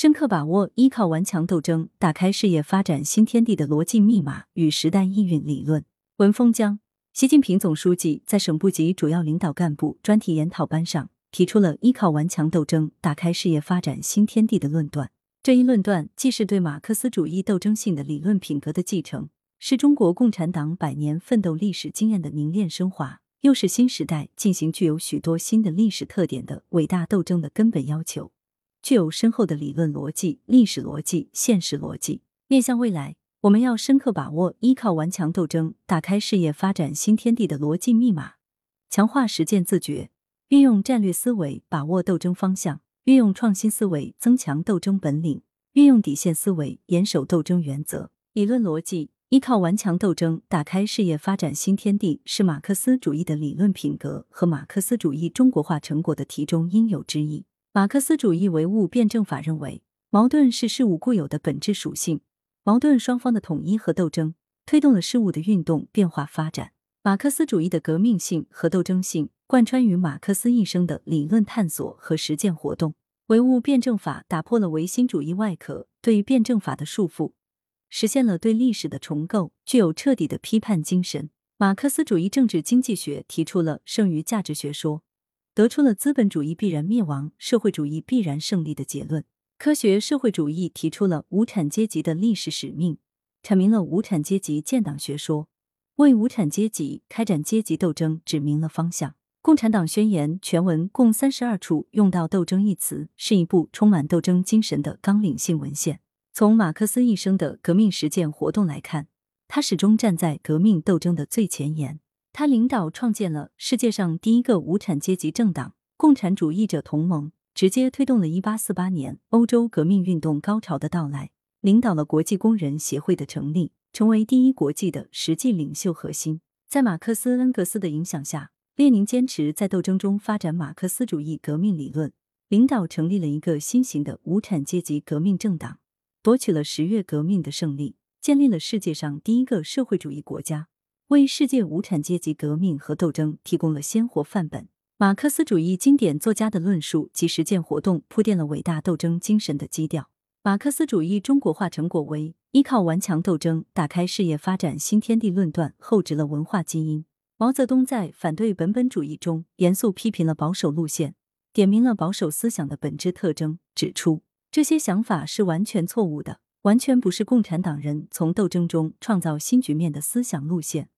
深刻把握依靠顽强斗争打开事业发展新天地的逻辑密码与时代意蕴理论。文峰江，习近平总书记在省部级主要领导干部专题研讨班上提出了依靠顽强斗争打开事业发展新天地的论断。这一论断既是对马克思主义斗争性的理论品格的继承，是中国共产党百年奋斗历史经验的凝练升华，又是新时代进行具有许多新的历史特点的伟大斗争的根本要求。具有深厚的理论逻辑、历史逻辑、现实逻辑。面向未来，我们要深刻把握依靠顽强斗争打开事业发展新天地的逻辑密码，强化实践自觉，运用战略思维把握斗争方向，运用创新思维增强斗争本领，运用底线思维严守斗争原则。理论逻辑：依靠顽强斗争打开事业发展新天地，是马克思主义的理论品格和马克思主义中国化成果的题中应有之义。马克思主义唯物辩证法认为，矛盾是事物固有的本质属性，矛盾双方的统一和斗争推动了事物的运动变化发展。马克思主义的革命性和斗争性贯穿于马克思一生的理论探索和实践活动。唯物辩证法打破了唯心主义外壳对辩证法的束缚，实现了对历史的重构，具有彻底的批判精神。马克思主义政治经济学提出了剩余价值学说。得出了资本主义必然灭亡、社会主义必然胜利的结论。科学社会主义提出了无产阶级的历史使命，阐明了无产阶级建党学说，为无产阶级开展阶级斗争指明了方向。共产党宣言全文共三十二处用到“斗争”一词，是一部充满斗争精神的纲领性文献。从马克思一生的革命实践活动来看，他始终站在革命斗争的最前沿。他领导创建了世界上第一个无产阶级政党——共产主义者同盟，直接推动了1848年欧洲革命运动高潮的到来，领导了国际工人协会的成立，成为第一国际的实际领袖核心。在马克思、恩格斯的影响下，列宁坚持在斗争中发展马克思主义革命理论，领导成立了一个新型的无产阶级革命政党，夺取了十月革命的胜利，建立了世界上第一个社会主义国家。为世界无产阶级革命和斗争提供了鲜活范本。马克思主义经典作家的论述及实践活动铺垫了伟大斗争精神的基调。马克思主义中国化成果为依靠顽强斗争打开事业发展新天地论断厚植了文化基因。毛泽东在反对本本主义中严肃批评了保守路线，点明了保守思想的本质特征，指出这些想法是完全错误的，完全不是共产党人从斗争中创造新局面的思想路线。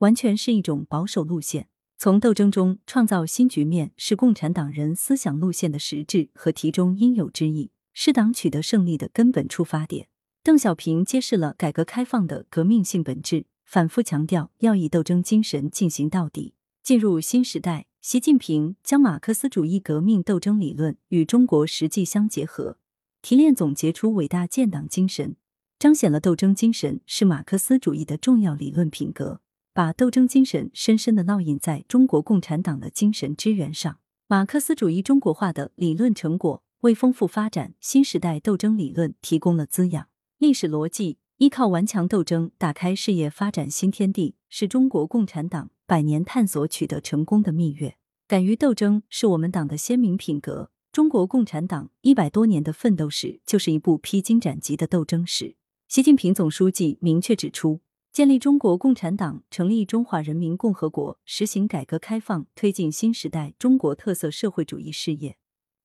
完全是一种保守路线，从斗争中创造新局面是共产党人思想路线的实质和题中应有之义，是党取得胜利的根本出发点。邓小平揭示了改革开放的革命性本质，反复强调要以斗争精神进行到底。进入新时代，习近平将马克思主义革命斗争理论与中国实际相结合，提炼总结出伟大建党精神，彰显了斗争精神是马克思主义的重要理论品格。把斗争精神深深的烙印在中国共产党的精神之源上。马克思主义中国化的理论成果，为丰富发展新时代斗争理论提供了滋养。历史逻辑依靠顽强斗争打开事业发展新天地，是中国共产党百年探索取得成功的秘诀。敢于斗争是我们党的鲜明品格。中国共产党一百多年的奋斗史，就是一部披荆斩棘的斗争史。习近平总书记明确指出。建立中国共产党，成立中华人民共和国，实行改革开放，推进新时代中国特色社会主义事业，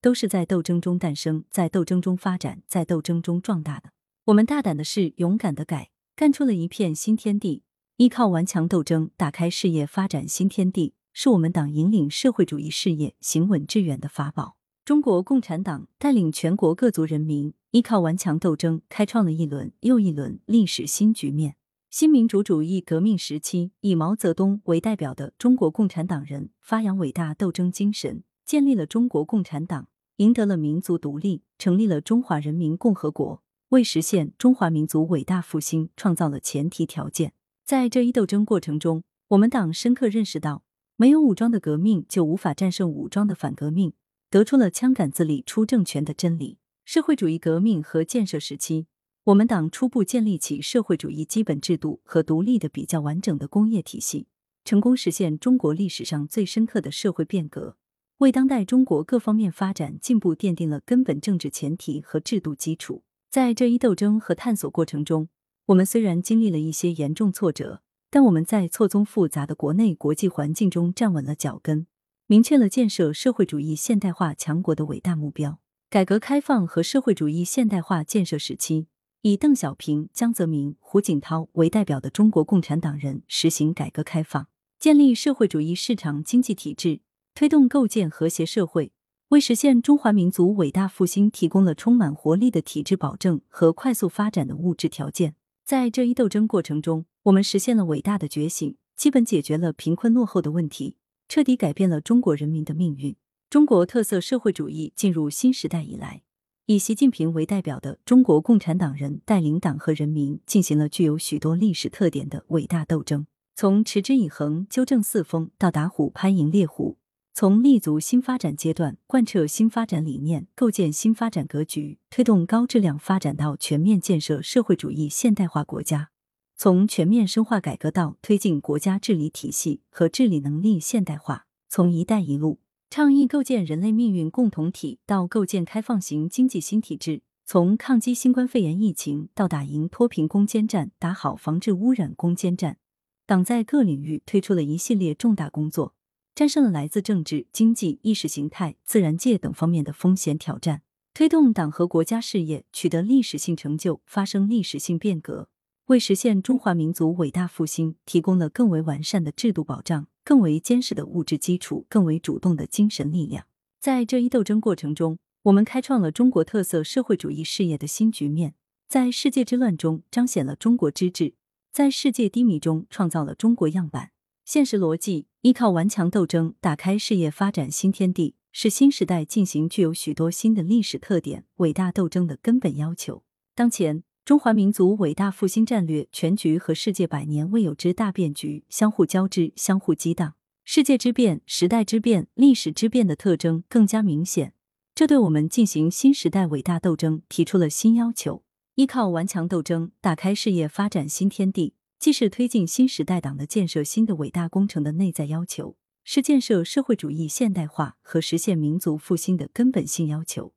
都是在斗争中诞生，在斗争中发展，在斗争中壮大的。我们大胆的是，勇敢的改，干出了一片新天地。依靠顽强斗争，打开事业发展新天地，是我们党引领社会主义事业行稳致远的法宝。中国共产党带领全国各族人民，依靠顽强斗争，开创了一轮又一轮历史新局面。新民主主义革命时期，以毛泽东为代表的中国共产党人发扬伟大斗争精神，建立了中国共产党，赢得了民族独立，成立了中华人民共和国，为实现中华民族伟大复兴创造了前提条件。在这一斗争过程中，我们党深刻认识到，没有武装的革命就无法战胜武装的反革命，得出了枪杆子里出政权的真理。社会主义革命和建设时期。我们党初步建立起社会主义基本制度和独立的比较完整的工业体系，成功实现中国历史上最深刻的社会变革，为当代中国各方面发展进步奠定了根本政治前提和制度基础。在这一斗争和探索过程中，我们虽然经历了一些严重挫折，但我们在错综复杂的国内国际环境中站稳了脚跟，明确了建设社会主义现代化强国的伟大目标。改革开放和社会主义现代化建设时期，以邓小平、江泽民、胡锦涛为代表的中国共产党人实行改革开放，建立社会主义市场经济体制。推动构建和谐社会，为实现中华民族伟大复兴提供了充满活力的体制保证和快速发展的物质条件。在这一斗争过程中，我们实现了伟大的觉醒，基本解决了贫困落后的问题，彻底改变了中国人民的命运。中国特色社会主义进入新时代以来，以习近平为代表的中国共产党人带领党和人民进行了具有许多历史特点的伟大斗争，从持之以恒纠正四风到打虎拍蝇猎虎。从立足新发展阶段，贯彻新发展理念，构建新发展格局，推动高质量发展到全面建设社会主义现代化国家；从全面深化改革到推进国家治理体系和治理能力现代化；从“一带一路”倡议构建人类命运共同体到构建开放型经济新体制；从抗击新冠肺炎疫情到打赢脱贫攻坚战、打好防治污染攻坚战，党在各领域推出了一系列重大工作。战胜了来自政治、经济、意识形态、自然界等方面的风险挑战，推动党和国家事业取得历史性成就，发生历史性变革，为实现中华民族伟大复兴提供了更为完善的制度保障、更为坚实的物质基础、更为主动的精神力量。在这一斗争过程中，我们开创了中国特色社会主义事业的新局面，在世界之乱中彰显了中国之治，在世界低迷中创造了中国样板。现实逻辑。依靠顽强斗争打开事业发展新天地，是新时代进行具有许多新的历史特点伟大斗争的根本要求。当前，中华民族伟大复兴战略全局和世界百年未有之大变局相互交织、相互激荡，世界之变、时代之变、历史之变的特征更加明显。这对我们进行新时代伟大斗争提出了新要求。依靠顽强斗争打开事业发展新天地。既是推进新时代党的建设新的伟大工程的内在要求，是建设社会主义现代化和实现民族复兴的根本性要求，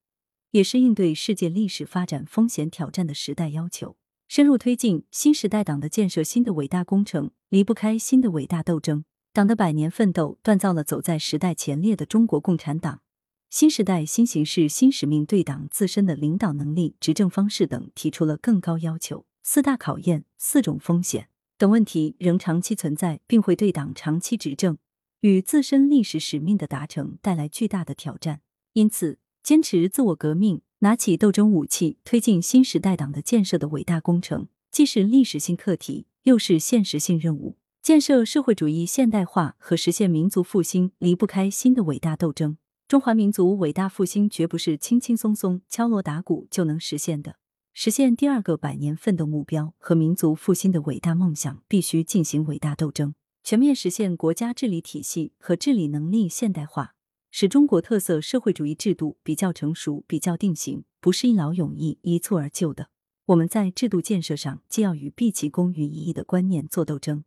也是应对世界历史发展风险挑战的时代要求。深入推进新时代党的建设新的伟大工程，离不开新的伟大斗争。党的百年奋斗锻造了走在时代前列的中国共产党。新时代新形势新使命对党自身的领导能力、执政方式等提出了更高要求。四大考验，四种风险。等问题仍长期存在，并会对党长期执政与自身历史使命的达成带来巨大的挑战。因此，坚持自我革命，拿起斗争武器，推进新时代党的建设的伟大工程，既是历史性课题，又是现实性任务。建设社会主义现代化和实现民族复兴离不开新的伟大斗争。中华民族伟大复兴绝不是轻轻松松敲锣打鼓就能实现的。实现第二个百年奋斗目标和民族复兴的伟大梦想，必须进行伟大斗争，全面实现国家治理体系和治理能力现代化，使中国特色社会主义制度比较成熟、比较定型，不是一劳永逸、一蹴而就的。我们在制度建设上，既要与毕其功于一役的观念做斗争，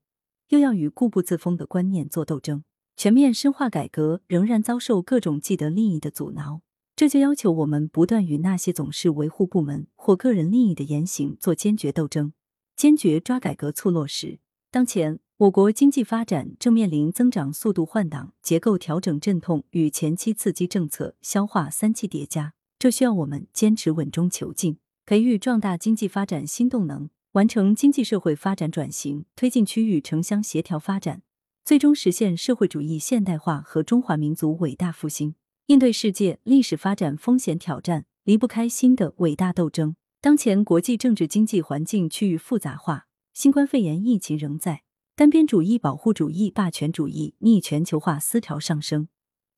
又要与固步自封的观念做斗争。全面深化改革，仍然遭受各种既得利益的阻挠。这就要求我们不断与那些总是维护部门或个人利益的言行做坚决斗争，坚决抓改革促落实。当前，我国经济发展正面临增长速度换挡、结构调整阵痛与前期刺激政策消化三期叠加，这需要我们坚持稳中求进，培育壮大经济发展新动能，完成经济社会发展转型，推进区域城乡协调发展，最终实现社会主义现代化和中华民族伟大复兴。应对世界历史发展风险挑战，离不开新的伟大斗争。当前国际政治经济环境趋于复杂化，新冠肺炎疫情仍在，单边主义、保护主义、霸权主义逆全球化思潮上升，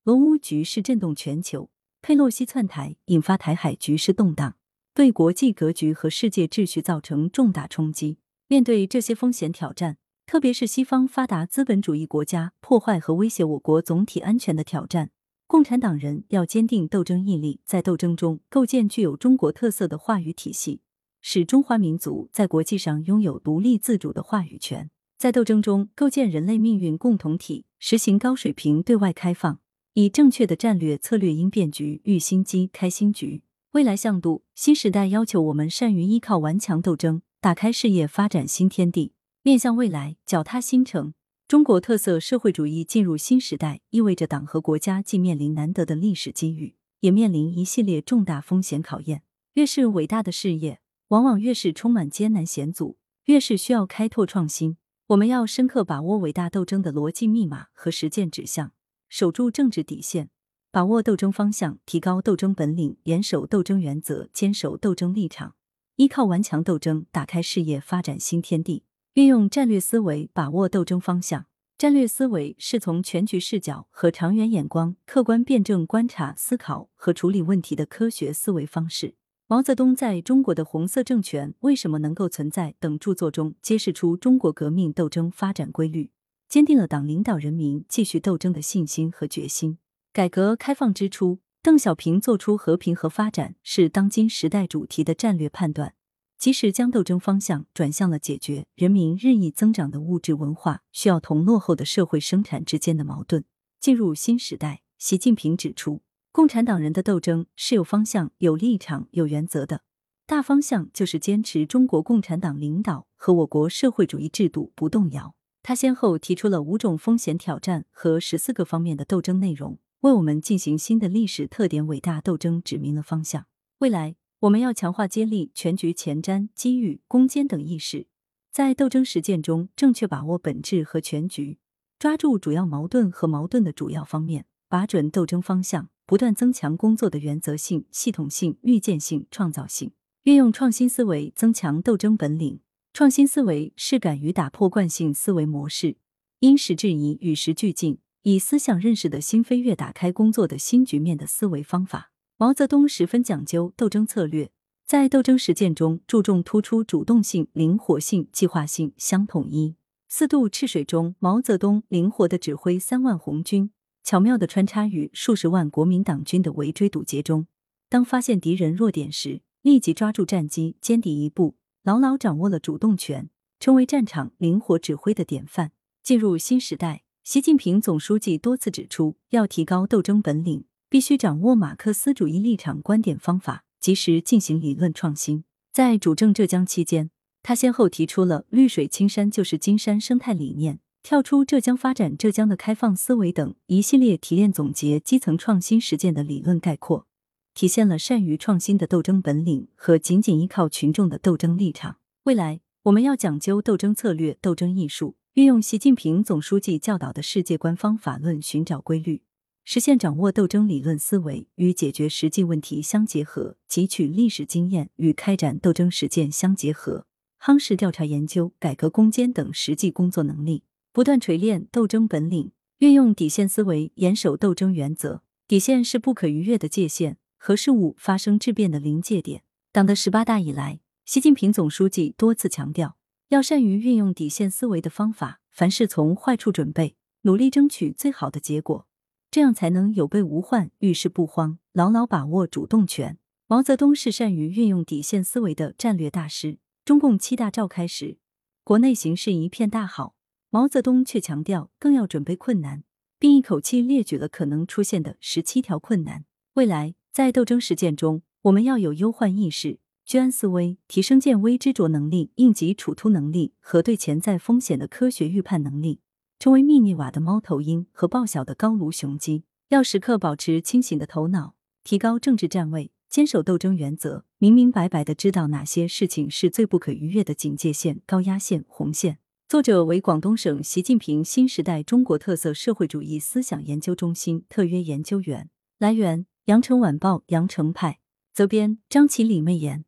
俄乌局势震动全球，佩洛西窜台引发台海局势动荡，对国际格局和世界秩序造成重大冲击。面对这些风险挑战，特别是西方发达资本主义国家破坏和威胁我国总体安全的挑战。共产党人要坚定斗争毅力，在斗争中构建具有中国特色的话语体系，使中华民族在国际上拥有独立自主的话语权；在斗争中构建人类命运共同体，实行高水平对外开放，以正确的战略策略应变局，遇新机开新局。未来向度，新时代要求我们善于依靠顽强斗争，打开事业发展新天地。面向未来，脚踏新城。中国特色社会主义进入新时代，意味着党和国家既面临难得的历史机遇，也面临一系列重大风险考验。越是伟大的事业，往往越是充满艰难险阻，越是需要开拓创新。我们要深刻把握伟大斗争的逻辑密码和实践指向，守住政治底线，把握斗争方向，提高斗争本领，严守斗争原则，坚守斗争立场，依靠顽强斗争打开事业发展新天地。运用战略思维把握斗争方向。战略思维是从全局视角和长远眼光，客观辩证观察、思考和处理问题的科学思维方式。毛泽东在中国的红色政权为什么能够存在等著作中，揭示出中国革命斗争发展规律，坚定了党领导人民继续斗争的信心和决心。改革开放之初，邓小平做出和平和发展是当今时代主题的战略判断。及时将斗争方向转向了解决人民日益增长的物质文化需要同落后的社会生产之间的矛盾。进入新时代，习近平指出，共产党人的斗争是有方向、有立场、有原则的。大方向就是坚持中国共产党领导和我国社会主义制度不动摇。他先后提出了五种风险挑战和十四个方面的斗争内容，为我们进行新的历史特点伟大斗争指明了方向。未来。我们要强化接力、全局前瞻、机遇、攻坚等意识，在斗争实践中正确把握本质和全局，抓住主要矛盾和矛盾的主要方面，把准斗争方向，不断增强工作的原则性、系统性、预见性、创造性，运用创新思维增强斗争本领。创新思维是敢于打破惯性思维模式，因时制宜、与时俱进，以思想认识的新飞跃打开工作的新局面的思维方法。毛泽东十分讲究斗争策略，在斗争实践中注重突出主动性、灵活性、计划性、相统一。四渡赤水中，毛泽东灵活的指挥三万红军，巧妙的穿插于数十万国民党军的围追堵截中。当发现敌人弱点时，立即抓住战机，歼敌一步，牢牢掌握了主动权，成为战场灵活指挥的典范。进入新时代，习近平总书记多次指出，要提高斗争本领。必须掌握马克思主义立场、观点、方法，及时进行理论创新。在主政浙江期间，他先后提出了“绿水青山就是金山”生态理念，跳出浙江发展浙江的开放思维等一系列提炼总结基层创新实践的理论概括，体现了善于创新的斗争本领和紧紧依靠群众的斗争立场。未来，我们要讲究斗争策略、斗争艺术，运用习近平总书记教导的世界观方法论，寻找规律。实现掌握斗争理论思维与解决实际问题相结合，汲取历史经验与开展斗争实践相结合，夯实调查研究、改革攻坚等实际工作能力，不断锤炼斗争本领，运用底线思维，严守斗争原则。底线是不可逾越的界限和事物发生质变的临界点。党的十八大以来，习近平总书记多次强调，要善于运用底线思维的方法，凡事从坏处准备，努力争取最好的结果。这样才能有备无患，遇事不慌，牢牢把握主动权。毛泽东是善于运用底线思维的战略大师。中共七大召开时，国内形势一片大好，毛泽东却强调更要准备困难，并一口气列举了可能出现的十七条困难。未来在斗争实践中，我们要有忧患意识、居安思危，提升见微知著能力、应急处突能力和对潜在风险的科学预判能力。成为密密瓦的猫头鹰和报晓的高卢雄鸡，要时刻保持清醒的头脑，提高政治站位，坚守斗争原则，明明白白的知道哪些事情是最不可逾越的警戒线、高压线、红线。作者为广东省习近平新时代中国特色社会主义思想研究中心特约研究员。来源：羊城晚报羊城派，责编：张起李媚妍。